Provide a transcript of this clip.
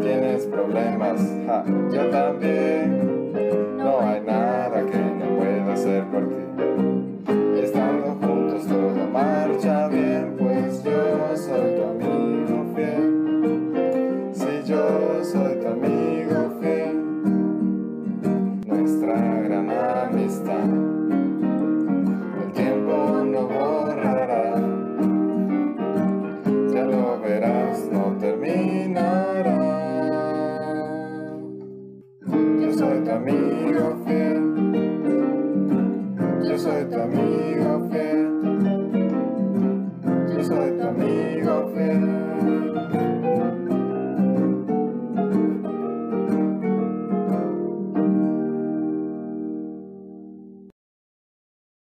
Tienes problemas, ja, yo también. No hay nada que no pueda hacer por ti. Y estando juntos todo marcha bien, pues yo soy tu amigo fiel. Si yo soy tu amigo tu amigo fiel.